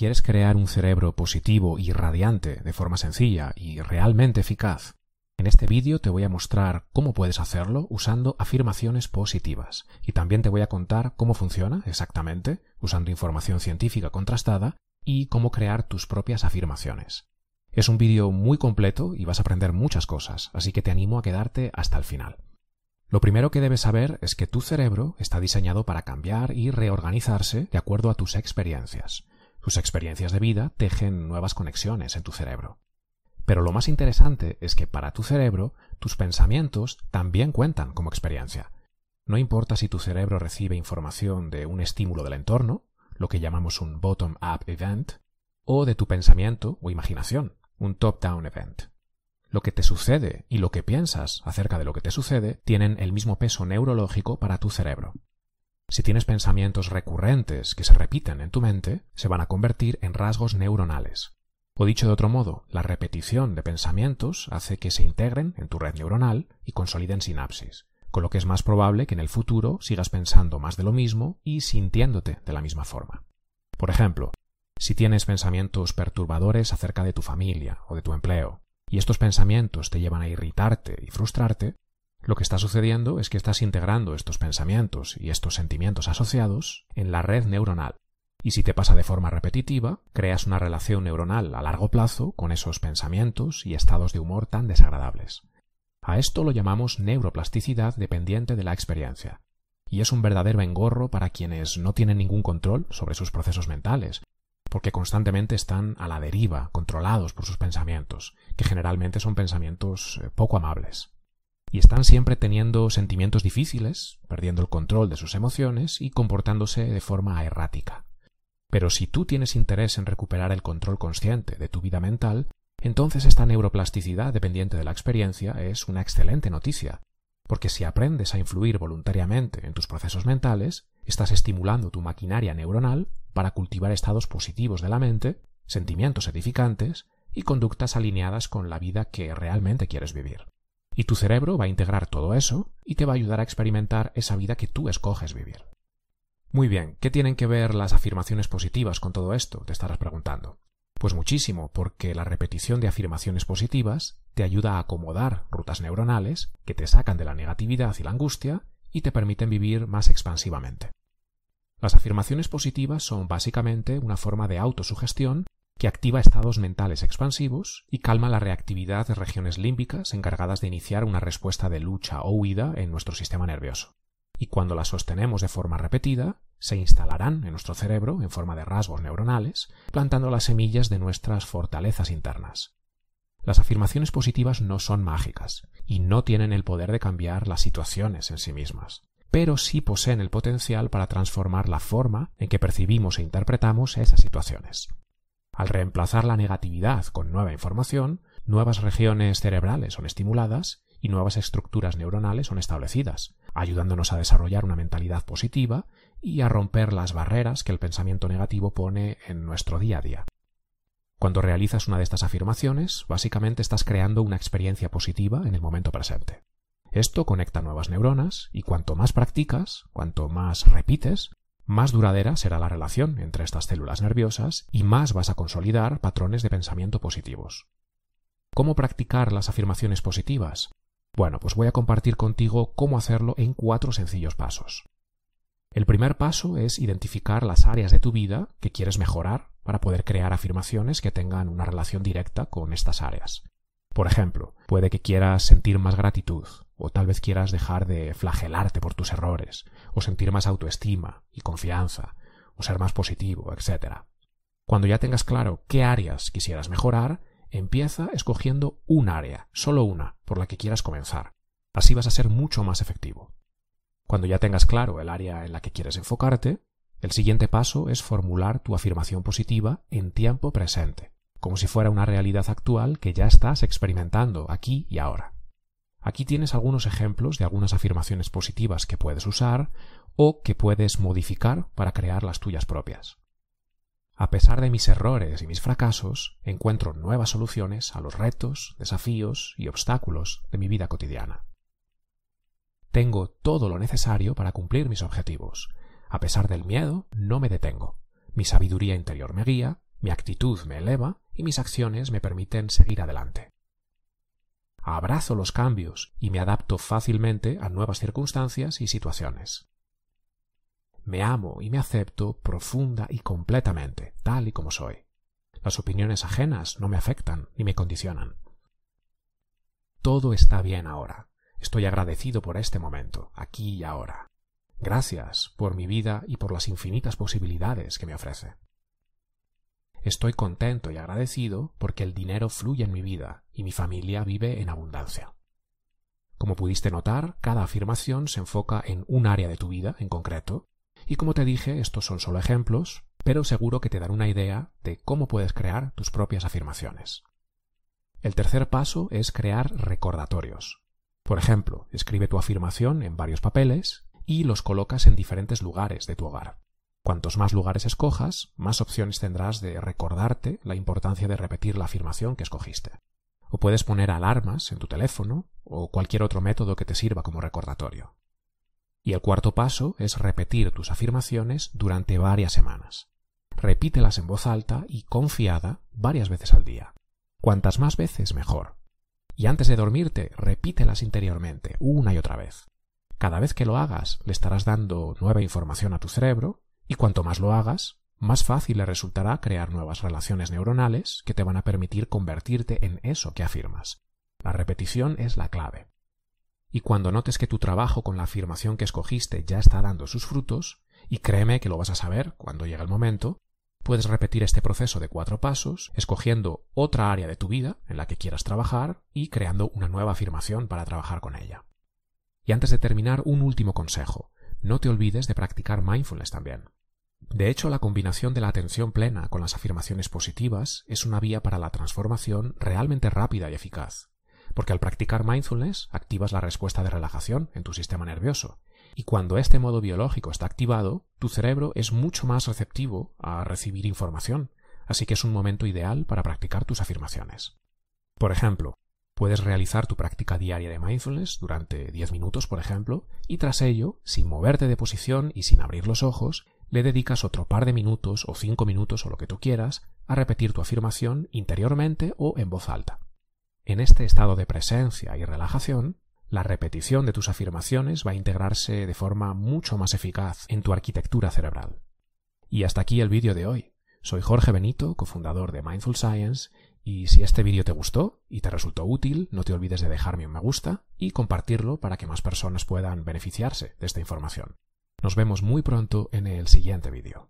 ¿Quieres crear un cerebro positivo y radiante de forma sencilla y realmente eficaz? En este vídeo te voy a mostrar cómo puedes hacerlo usando afirmaciones positivas y también te voy a contar cómo funciona exactamente usando información científica contrastada y cómo crear tus propias afirmaciones. Es un vídeo muy completo y vas a aprender muchas cosas, así que te animo a quedarte hasta el final. Lo primero que debes saber es que tu cerebro está diseñado para cambiar y reorganizarse de acuerdo a tus experiencias. Tus experiencias de vida tejen nuevas conexiones en tu cerebro. Pero lo más interesante es que para tu cerebro, tus pensamientos también cuentan como experiencia. No importa si tu cerebro recibe información de un estímulo del entorno, lo que llamamos un bottom-up event, o de tu pensamiento o imaginación, un top-down event. Lo que te sucede y lo que piensas acerca de lo que te sucede tienen el mismo peso neurológico para tu cerebro. Si tienes pensamientos recurrentes que se repiten en tu mente, se van a convertir en rasgos neuronales. O dicho de otro modo, la repetición de pensamientos hace que se integren en tu red neuronal y consoliden sinapsis, con lo que es más probable que en el futuro sigas pensando más de lo mismo y sintiéndote de la misma forma. Por ejemplo, si tienes pensamientos perturbadores acerca de tu familia o de tu empleo, y estos pensamientos te llevan a irritarte y frustrarte, lo que está sucediendo es que estás integrando estos pensamientos y estos sentimientos asociados en la red neuronal. Y si te pasa de forma repetitiva, creas una relación neuronal a largo plazo con esos pensamientos y estados de humor tan desagradables. A esto lo llamamos neuroplasticidad dependiente de la experiencia. Y es un verdadero engorro para quienes no tienen ningún control sobre sus procesos mentales, porque constantemente están a la deriva, controlados por sus pensamientos, que generalmente son pensamientos eh, poco amables y están siempre teniendo sentimientos difíciles, perdiendo el control de sus emociones y comportándose de forma errática. Pero si tú tienes interés en recuperar el control consciente de tu vida mental, entonces esta neuroplasticidad dependiente de la experiencia es una excelente noticia, porque si aprendes a influir voluntariamente en tus procesos mentales, estás estimulando tu maquinaria neuronal para cultivar estados positivos de la mente, sentimientos edificantes y conductas alineadas con la vida que realmente quieres vivir. Y tu cerebro va a integrar todo eso y te va a ayudar a experimentar esa vida que tú escoges vivir. Muy bien, ¿qué tienen que ver las afirmaciones positivas con todo esto? Te estarás preguntando. Pues muchísimo, porque la repetición de afirmaciones positivas te ayuda a acomodar rutas neuronales que te sacan de la negatividad y la angustia y te permiten vivir más expansivamente. Las afirmaciones positivas son básicamente una forma de autosugestión que activa estados mentales expansivos y calma la reactividad de regiones límbicas encargadas de iniciar una respuesta de lucha o huida en nuestro sistema nervioso. Y cuando las sostenemos de forma repetida, se instalarán en nuestro cerebro en forma de rasgos neuronales, plantando las semillas de nuestras fortalezas internas. Las afirmaciones positivas no son mágicas y no tienen el poder de cambiar las situaciones en sí mismas, pero sí poseen el potencial para transformar la forma en que percibimos e interpretamos esas situaciones. Al reemplazar la negatividad con nueva información, nuevas regiones cerebrales son estimuladas y nuevas estructuras neuronales son establecidas, ayudándonos a desarrollar una mentalidad positiva y a romper las barreras que el pensamiento negativo pone en nuestro día a día. Cuando realizas una de estas afirmaciones, básicamente estás creando una experiencia positiva en el momento presente. Esto conecta nuevas neuronas y cuanto más practicas, cuanto más repites, más duradera será la relación entre estas células nerviosas y más vas a consolidar patrones de pensamiento positivos. ¿Cómo practicar las afirmaciones positivas? Bueno, pues voy a compartir contigo cómo hacerlo en cuatro sencillos pasos. El primer paso es identificar las áreas de tu vida que quieres mejorar para poder crear afirmaciones que tengan una relación directa con estas áreas. Por ejemplo, puede que quieras sentir más gratitud, o tal vez quieras dejar de flagelarte por tus errores, o sentir más autoestima y confianza, o ser más positivo, etc. Cuando ya tengas claro qué áreas quisieras mejorar, empieza escogiendo un área, solo una, por la que quieras comenzar. Así vas a ser mucho más efectivo. Cuando ya tengas claro el área en la que quieres enfocarte, el siguiente paso es formular tu afirmación positiva en tiempo presente como si fuera una realidad actual que ya estás experimentando aquí y ahora. Aquí tienes algunos ejemplos de algunas afirmaciones positivas que puedes usar o que puedes modificar para crear las tuyas propias. A pesar de mis errores y mis fracasos, encuentro nuevas soluciones a los retos, desafíos y obstáculos de mi vida cotidiana. Tengo todo lo necesario para cumplir mis objetivos. A pesar del miedo, no me detengo. Mi sabiduría interior me guía mi actitud me eleva y mis acciones me permiten seguir adelante. Abrazo los cambios y me adapto fácilmente a nuevas circunstancias y situaciones. Me amo y me acepto profunda y completamente, tal y como soy. Las opiniones ajenas no me afectan ni me condicionan. Todo está bien ahora. Estoy agradecido por este momento, aquí y ahora. Gracias por mi vida y por las infinitas posibilidades que me ofrece. Estoy contento y agradecido porque el dinero fluye en mi vida y mi familia vive en abundancia. Como pudiste notar, cada afirmación se enfoca en un área de tu vida en concreto, y como te dije, estos son solo ejemplos, pero seguro que te dan una idea de cómo puedes crear tus propias afirmaciones. El tercer paso es crear recordatorios. Por ejemplo, escribe tu afirmación en varios papeles y los colocas en diferentes lugares de tu hogar. Cuantos más lugares escojas, más opciones tendrás de recordarte la importancia de repetir la afirmación que escogiste. O puedes poner alarmas en tu teléfono o cualquier otro método que te sirva como recordatorio. Y el cuarto paso es repetir tus afirmaciones durante varias semanas. Repítelas en voz alta y confiada varias veces al día. Cuantas más veces, mejor. Y antes de dormirte, repítelas interiormente, una y otra vez. Cada vez que lo hagas, le estarás dando nueva información a tu cerebro y cuanto más lo hagas, más fácil le resultará crear nuevas relaciones neuronales que te van a permitir convertirte en eso que afirmas. La repetición es la clave. Y cuando notes que tu trabajo con la afirmación que escogiste ya está dando sus frutos, y créeme que lo vas a saber cuando llegue el momento, puedes repetir este proceso de cuatro pasos, escogiendo otra área de tu vida en la que quieras trabajar y creando una nueva afirmación para trabajar con ella. Y antes de terminar, un último consejo. No te olvides de practicar mindfulness también. De hecho, la combinación de la atención plena con las afirmaciones positivas es una vía para la transformación realmente rápida y eficaz, porque al practicar mindfulness activas la respuesta de relajación en tu sistema nervioso, y cuando este modo biológico está activado, tu cerebro es mucho más receptivo a recibir información, así que es un momento ideal para practicar tus afirmaciones. Por ejemplo, puedes realizar tu práctica diaria de mindfulness durante 10 minutos, por ejemplo, y tras ello, sin moverte de posición y sin abrir los ojos, le dedicas otro par de minutos o cinco minutos o lo que tú quieras a repetir tu afirmación interiormente o en voz alta. En este estado de presencia y relajación, la repetición de tus afirmaciones va a integrarse de forma mucho más eficaz en tu arquitectura cerebral. Y hasta aquí el vídeo de hoy. Soy Jorge Benito, cofundador de Mindful Science, y si este vídeo te gustó y te resultó útil, no te olvides de dejarme un me gusta y compartirlo para que más personas puedan beneficiarse de esta información. Nos vemos muy pronto en el siguiente vídeo.